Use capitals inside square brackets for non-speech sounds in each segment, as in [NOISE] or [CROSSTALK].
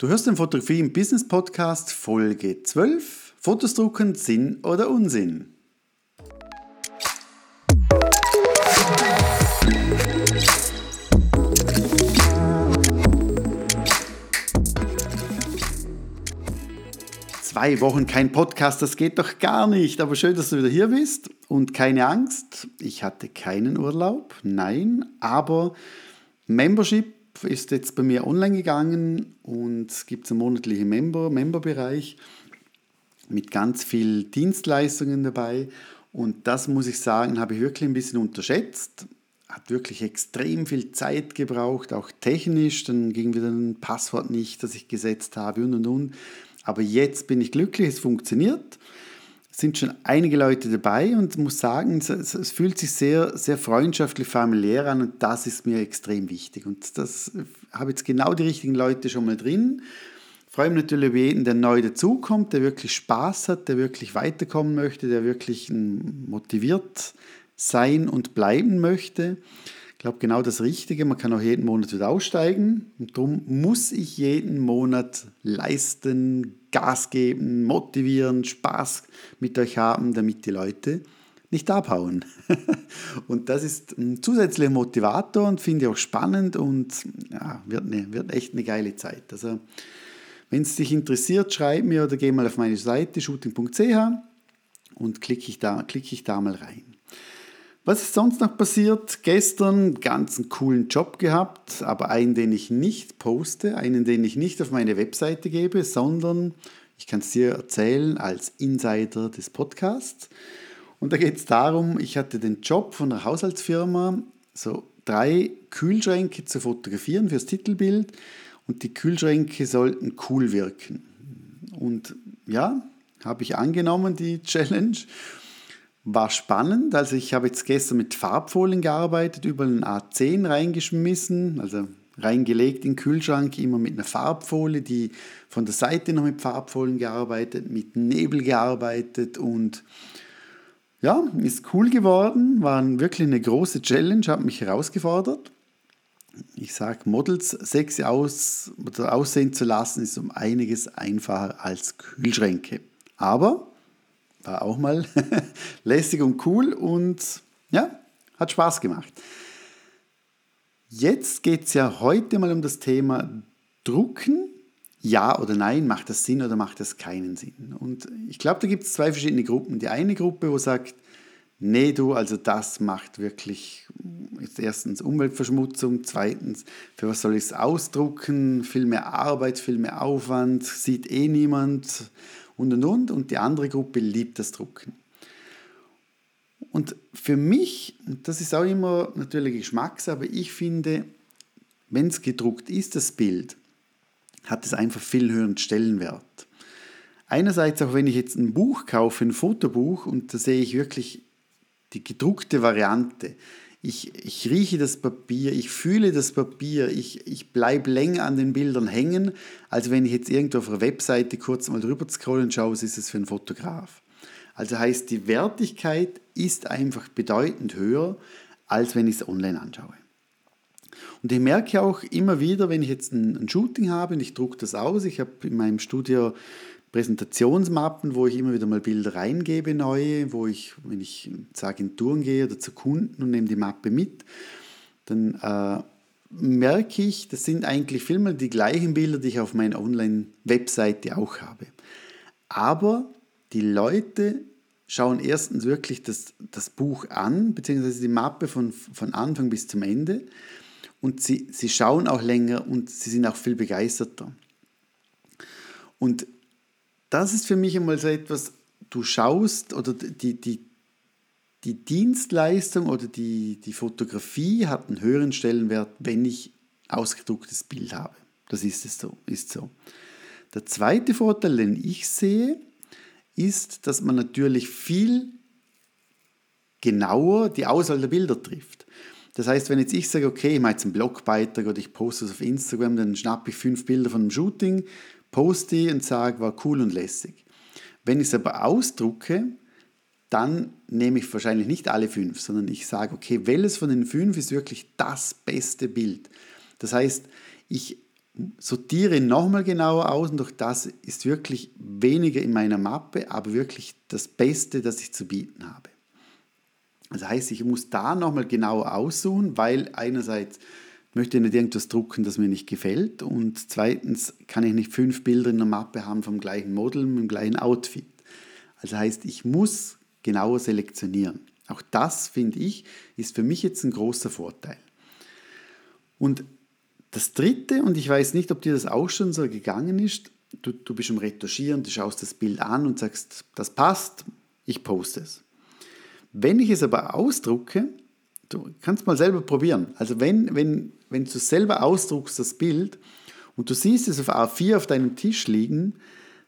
Du hörst den Fotografie im Business Podcast Folge 12. Fotos drucken, Sinn oder Unsinn? Zwei Wochen kein Podcast, das geht doch gar nicht. Aber schön, dass du wieder hier bist. Und keine Angst, ich hatte keinen Urlaub, nein, aber Membership ist jetzt bei mir online gegangen und es gibt einen monatlichen Member, Memberbereich mit ganz vielen Dienstleistungen dabei. Und das muss ich sagen, habe ich wirklich ein bisschen unterschätzt. Hat wirklich extrem viel Zeit gebraucht, auch technisch. Dann ging wieder ein Passwort nicht, das ich gesetzt habe und und und. Aber jetzt bin ich glücklich, es funktioniert sind schon einige Leute dabei und muss sagen, es, fühlt sich sehr, sehr freundschaftlich, familiär an und das ist mir extrem wichtig. Und das habe jetzt genau die richtigen Leute schon mal drin. Ich freue mich natürlich über jeden, der neu dazukommt, der wirklich Spaß hat, der wirklich weiterkommen möchte, der wirklich motiviert sein und bleiben möchte. Ich glaube, genau das Richtige. Man kann auch jeden Monat wieder aussteigen. Und darum muss ich jeden Monat leisten, Gas geben, motivieren, Spaß mit euch haben, damit die Leute nicht abhauen. [LAUGHS] und das ist ein zusätzlicher Motivator und finde ich auch spannend und ja, wird, eine, wird echt eine geile Zeit. Also, wenn es dich interessiert, schreib mir oder geh mal auf meine Seite shooting.ch und klicke ich, da, klicke ich da mal rein. Was ist sonst noch passiert? Gestern ganz einen coolen Job gehabt, aber einen, den ich nicht poste, einen, den ich nicht auf meine Webseite gebe, sondern ich kann es dir erzählen als Insider des Podcasts. Und da geht es darum, ich hatte den Job von einer Haushaltsfirma, so drei Kühlschränke zu fotografieren fürs Titelbild und die Kühlschränke sollten cool wirken. Und ja, habe ich angenommen, die [LAUGHS] Challenge war spannend. Also ich habe jetzt gestern mit Farbfolien gearbeitet, über einen A10 reingeschmissen, also reingelegt in den Kühlschrank, immer mit einer Farbfolie, die von der Seite noch mit Farbfolien gearbeitet, mit Nebel gearbeitet und ja, ist cool geworden, war wirklich eine große Challenge, hat mich herausgefordert. Ich sage, Models sexy aus, aussehen zu lassen, ist um einiges einfacher als Kühlschränke. Aber war auch mal [LAUGHS] lässig und cool und ja, hat Spaß gemacht. Jetzt geht es ja heute mal um das Thema Drucken. Ja oder nein, macht das Sinn oder macht das keinen Sinn? Und ich glaube, da gibt es zwei verschiedene Gruppen. Die eine Gruppe, wo sagt, nee du, also das macht wirklich erstens Umweltverschmutzung, zweitens, für was soll ich es ausdrucken, viel mehr Arbeit, viel mehr Aufwand, sieht eh niemand und und und. Und die andere Gruppe liebt das Drucken. Und für mich, das ist auch immer natürlich Geschmacks, aber ich finde, wenn es gedruckt ist, das Bild, hat es einfach viel höheren Stellenwert. Einerseits auch, wenn ich jetzt ein Buch kaufe, ein Fotobuch, und da sehe ich wirklich die gedruckte Variante. Ich, ich rieche das Papier, ich fühle das Papier, ich, ich bleibe länger an den Bildern hängen, als wenn ich jetzt irgendwo auf einer Webseite kurz mal drüber scrollen und schaue, was ist das für ein Fotograf. Also heißt, die Wertigkeit ist einfach bedeutend höher, als wenn ich es online anschaue. Und ich merke auch immer wieder, wenn ich jetzt ein Shooting habe und ich drucke das aus, ich habe in meinem Studio Präsentationsmappen, wo ich immer wieder mal Bilder reingebe, neue, wo ich, wenn ich zur Agenturen gehe oder zu Kunden und nehme die Mappe mit, dann äh, merke ich, das sind eigentlich vielmal die gleichen Bilder, die ich auf meiner Online-Webseite auch habe. Aber die Leute schauen erstens wirklich das, das Buch an, beziehungsweise die Mappe von, von Anfang bis zum Ende. Und sie, sie schauen auch länger und sie sind auch viel begeisterter. Und das ist für mich einmal so etwas, du schaust oder die, die, die Dienstleistung oder die, die Fotografie hat einen höheren Stellenwert, wenn ich ausgedrucktes Bild habe. Das ist es so, ist so. Der zweite Vorteil, den ich sehe, ist, dass man natürlich viel genauer die Auswahl der Bilder trifft. Das heißt, wenn jetzt ich sage, okay, ich mache jetzt einen Blogbeitrag oder ich poste es auf Instagram, dann schnappe ich fünf Bilder von einem Shooting, poste und sage, war cool und lässig. Wenn ich es aber ausdrucke, dann nehme ich wahrscheinlich nicht alle fünf, sondern ich sage, okay, welches von den fünf ist wirklich das beste Bild? Das heißt, ich sortiere nochmal genauer aus und durch das ist wirklich weniger in meiner Mappe, aber wirklich das Beste, das ich zu bieten habe. Das heißt, ich muss da nochmal genauer aussuchen, weil einerseits möchte ich nicht irgendwas drucken, das mir nicht gefällt und zweitens kann ich nicht fünf Bilder in der Mappe haben vom gleichen Model mit dem gleichen Outfit. Also heißt, ich muss genauer selektionieren. Auch das, finde ich, ist für mich jetzt ein großer Vorteil. Und das Dritte, und ich weiß nicht, ob dir das auch schon so gegangen ist, du, du bist im Retuschieren, du schaust das Bild an und sagst, das passt, ich poste es. Wenn ich es aber ausdrucke, du kannst mal selber probieren. Also wenn, wenn, wenn du selber ausdruckst das Bild und du siehst es auf A4 auf deinem Tisch liegen,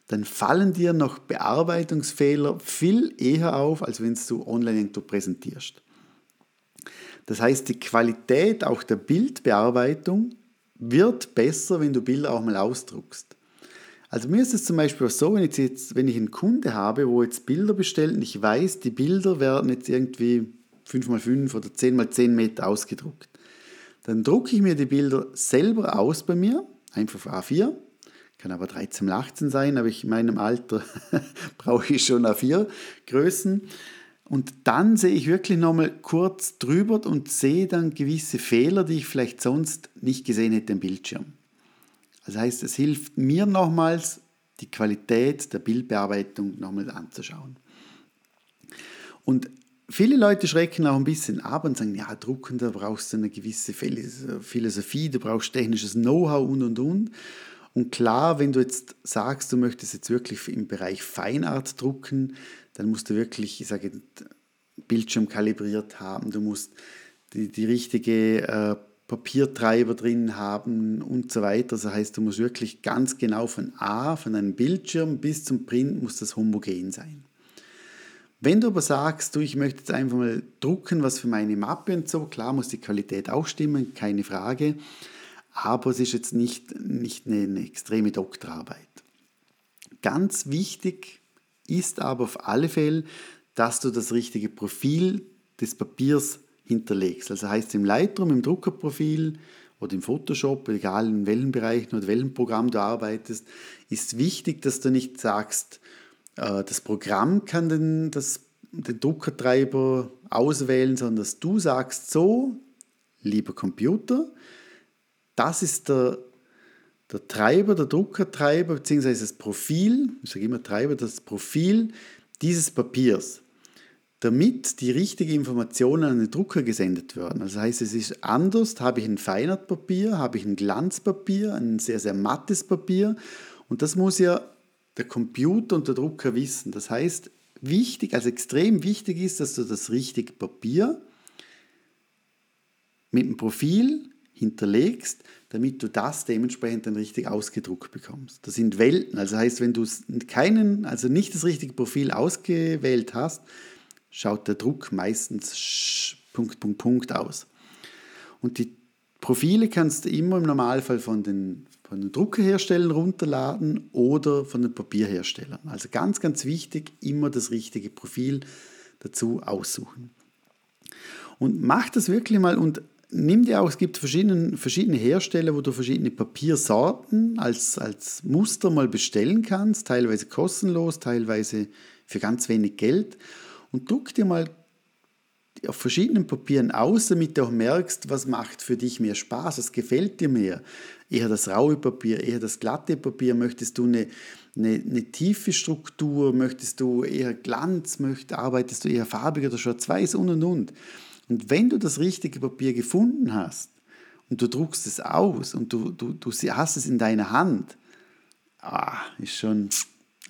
dann fallen dir noch Bearbeitungsfehler viel eher auf, als wenn du online präsentierst. Das heißt, die Qualität auch der Bildbearbeitung wird besser, wenn du Bilder auch mal ausdruckst. Also mir ist es zum Beispiel so, wenn ich, jetzt, wenn ich einen Kunde habe, wo jetzt Bilder bestellt und ich weiß, die Bilder werden jetzt irgendwie 5x5 oder 10x10 Meter ausgedruckt. Dann drucke ich mir die Bilder selber aus bei mir, einfach auf A4, kann aber 13 x 18 sein, aber ich in meinem Alter [LAUGHS] brauche ich schon A4 Größen. Und dann sehe ich wirklich nochmal kurz drüber und sehe dann gewisse Fehler, die ich vielleicht sonst nicht gesehen hätte im Bildschirm. Das heißt, es hilft mir nochmals, die Qualität der Bildbearbeitung nochmal anzuschauen. Und viele Leute schrecken auch ein bisschen ab und sagen, ja, drucken, da brauchst du eine gewisse Philosophie, du brauchst technisches Know-how und, und, und. Und klar, wenn du jetzt sagst, du möchtest jetzt wirklich im Bereich Feinart drucken, dann musst du wirklich, ich sage, Bildschirm kalibriert haben, du musst die, die richtige äh, Papiertreiber drin haben und so weiter. Das heißt, du musst wirklich ganz genau von A, von einem Bildschirm bis zum Print muss das homogen sein. Wenn du aber sagst, du, ich möchte jetzt einfach mal drucken, was für meine Mappe und so, klar muss die Qualität auch stimmen, keine Frage, aber es ist jetzt nicht, nicht eine, eine extreme Doktorarbeit. Ganz wichtig ist aber auf alle Fälle, dass du das richtige Profil des Papiers hinterlegst. Also heißt im Lightroom, im Druckerprofil oder im Photoshop, egal in welchen Bereichen oder welchem Programm du arbeitest, ist wichtig, dass du nicht sagst, das Programm kann den, das, den Druckertreiber auswählen, sondern dass du sagst, so, lieber Computer, das ist der, der Treiber, der Druckertreiber, beziehungsweise das Profil, ich sage immer Treiber, das Profil dieses Papiers damit die richtige Information an den Drucker gesendet werden. Also das heißt, es ist anders, habe ich ein Feinartpapier, habe ich ein Glanzpapier, ein sehr, sehr mattes Papier und das muss ja der Computer und der Drucker wissen. Das heißt, wichtig, also extrem wichtig ist, dass du das richtige Papier mit dem Profil hinterlegst, damit du das dementsprechend dann richtig ausgedruckt bekommst. Das sind Welten. Also heißt, wenn du keinen, also nicht das richtige Profil ausgewählt hast, schaut der Druck meistens Punkt, Punkt, Punkt aus. Und die Profile kannst du immer im Normalfall von den, von den Druckerherstellern runterladen oder von den Papierherstellern. Also ganz, ganz wichtig, immer das richtige Profil dazu aussuchen. Und mach das wirklich mal und nimm dir auch, es gibt verschiedene, verschiedene Hersteller, wo du verschiedene Papiersorten als, als Muster mal bestellen kannst, teilweise kostenlos, teilweise für ganz wenig Geld und druck dir mal auf verschiedenen Papieren aus, damit du auch merkst, was macht für dich mehr Spaß, was gefällt dir mehr. Eher das raue Papier, eher das glatte Papier, möchtest du eine, eine, eine tiefe Struktur, möchtest du eher Glanz, möchtest, arbeitest du eher farbig oder schwarz-weiß und und und. Und wenn du das richtige Papier gefunden hast und du druckst es aus und du, du, du hast es in deiner Hand, ah, ist schon,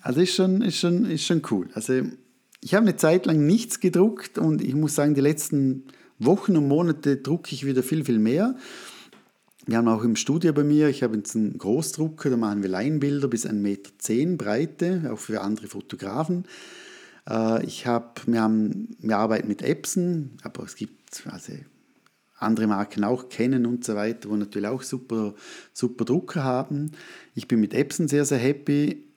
also ist schon, ist schon, ist schon cool. Also ich habe eine Zeit lang nichts gedruckt und ich muss sagen, die letzten Wochen und Monate drucke ich wieder viel, viel mehr. Wir haben auch im Studio bei mir, ich habe jetzt einen Großdrucker, da machen wir Leinbilder bis 1,10 Meter Breite, auch für andere Fotografen. Äh, ich habe, wir, haben, wir arbeiten mit Epson, aber es gibt also andere Marken auch kennen und so weiter, wo natürlich auch super, super Drucker haben. Ich bin mit Epson sehr, sehr happy.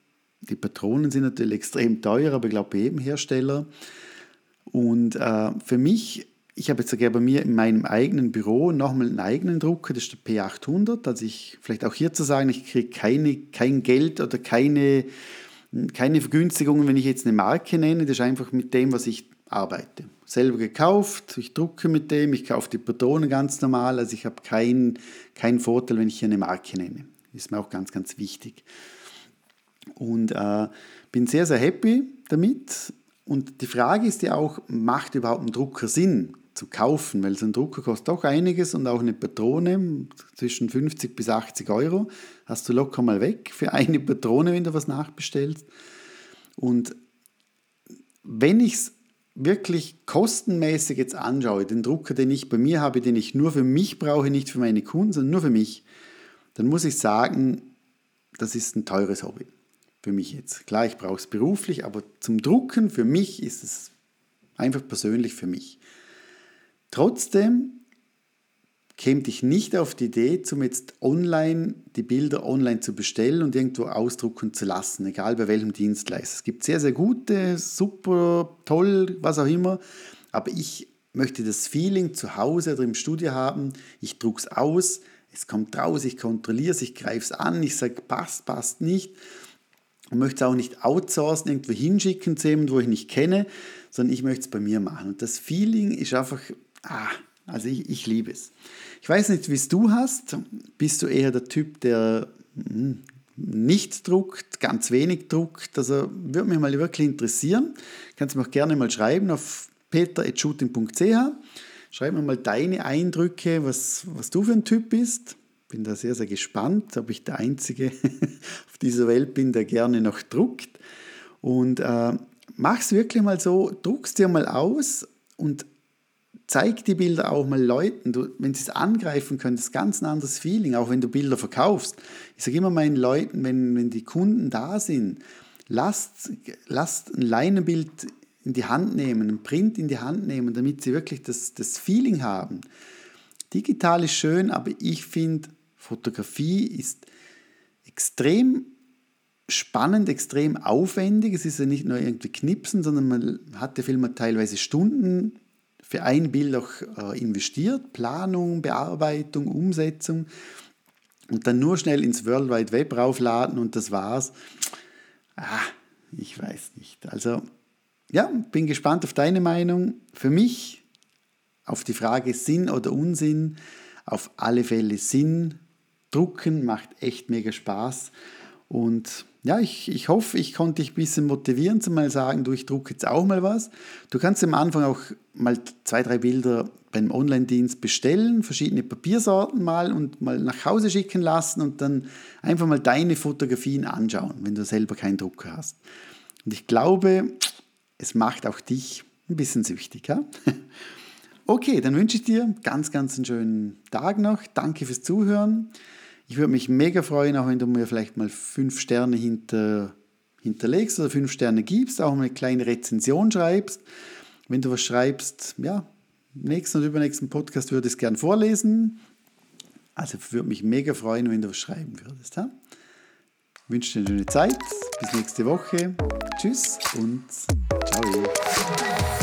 Die Patronen sind natürlich extrem teuer, aber ich glaube bei jedem Hersteller. Und äh, für mich ich habe jetzt sogar bei mir in meinem eigenen Büro nochmal einen eigenen Drucker, das ist der P800. Also ich, vielleicht auch hier zu sagen, ich kriege keine, kein Geld oder keine, keine Vergünstigungen, wenn ich jetzt eine Marke nenne. Das ist einfach mit dem, was ich arbeite. Selber gekauft, ich drucke mit dem, ich kaufe die Patronen ganz normal. Also ich habe keinen kein Vorteil, wenn ich hier eine Marke nenne. Ist mir auch ganz, ganz wichtig. Und äh, bin sehr, sehr happy damit. Und die Frage ist ja auch, macht überhaupt ein Drucker Sinn? zu kaufen, weil so ein Drucker kostet doch einiges und auch eine Patrone zwischen 50 bis 80 Euro hast du locker mal weg für eine Patrone, wenn du was nachbestellst. Und wenn ich es wirklich kostenmäßig jetzt anschaue, den Drucker, den ich bei mir habe, den ich nur für mich brauche, nicht für meine Kunden, sondern nur für mich, dann muss ich sagen, das ist ein teures Hobby für mich jetzt. Klar, ich brauche es beruflich, aber zum Drucken für mich ist es einfach persönlich für mich. Trotzdem käme ich nicht auf die Idee, zum jetzt online die Bilder online zu bestellen und irgendwo ausdrucken zu lassen, egal bei welchem Dienstleister. Es gibt sehr, sehr gute, super, toll, was auch immer, aber ich möchte das Feeling zu Hause oder im Studio haben, ich drucke es aus, es kommt raus, ich kontrolliere es, ich greife es an, ich sage, passt, passt nicht und möchte es auch nicht outsourcen, irgendwo hinschicken zu jemandem, wo ich nicht kenne, sondern ich möchte es bei mir machen. Und das Feeling ist einfach ah, also ich, ich liebe es. Ich weiß nicht, wie es du hast. Bist du eher der Typ, der hm, nicht druckt, ganz wenig druckt? Also würde mich mal wirklich interessieren. Kannst du mir auch gerne mal schreiben auf peter.shooting.ch. Schreib mir mal deine Eindrücke, was, was du für ein Typ bist. Bin da sehr, sehr gespannt, ob ich der Einzige [LAUGHS] auf dieser Welt bin, der gerne noch druckt. Und äh, es wirklich mal so, druckst dir mal aus und zeig die Bilder auch mal Leuten, du, wenn sie es angreifen können, das ist ganz ein anderes Feeling, auch wenn du Bilder verkaufst. Ich sage immer meinen Leuten, wenn, wenn die Kunden da sind, lasst, lasst ein Leinenbild in die Hand nehmen, ein Print in die Hand nehmen, damit sie wirklich das, das Feeling haben. Digital ist schön, aber ich finde, Fotografie ist extrem spannend, extrem aufwendig. Es ist ja nicht nur irgendwie Knipsen, sondern man hat ja Filme teilweise Stunden für ein Bild auch äh, investiert, Planung, Bearbeitung, Umsetzung und dann nur schnell ins World Wide Web raufladen und das war's. Ah, ich weiß nicht. Also ja, bin gespannt auf deine Meinung. Für mich auf die Frage Sinn oder Unsinn, auf alle Fälle Sinn. Drucken macht echt mega Spaß und ja, ich, ich hoffe, ich konnte dich ein bisschen motivieren, zu mal sagen, du, ich drucke jetzt auch mal was. Du kannst am Anfang auch mal zwei, drei Bilder beim Online-Dienst bestellen, verschiedene Papiersorten mal und mal nach Hause schicken lassen und dann einfach mal deine Fotografien anschauen, wenn du selber keinen Drucker hast. Und ich glaube, es macht auch dich ein bisschen süchtig. Ja? [LAUGHS] Okay, dann wünsche ich dir ganz, ganz einen schönen Tag noch. Danke fürs Zuhören. Ich würde mich mega freuen, auch wenn du mir vielleicht mal fünf Sterne hinter, hinterlegst oder fünf Sterne gibst, auch eine kleine Rezension schreibst. Wenn du was schreibst, ja, nächsten oder übernächsten Podcast würde ich es gerne vorlesen. Also würde mich mega freuen, wenn du was schreiben würdest. Ja? Ich wünsche dir eine schöne Zeit. Bis nächste Woche. Tschüss und ciao.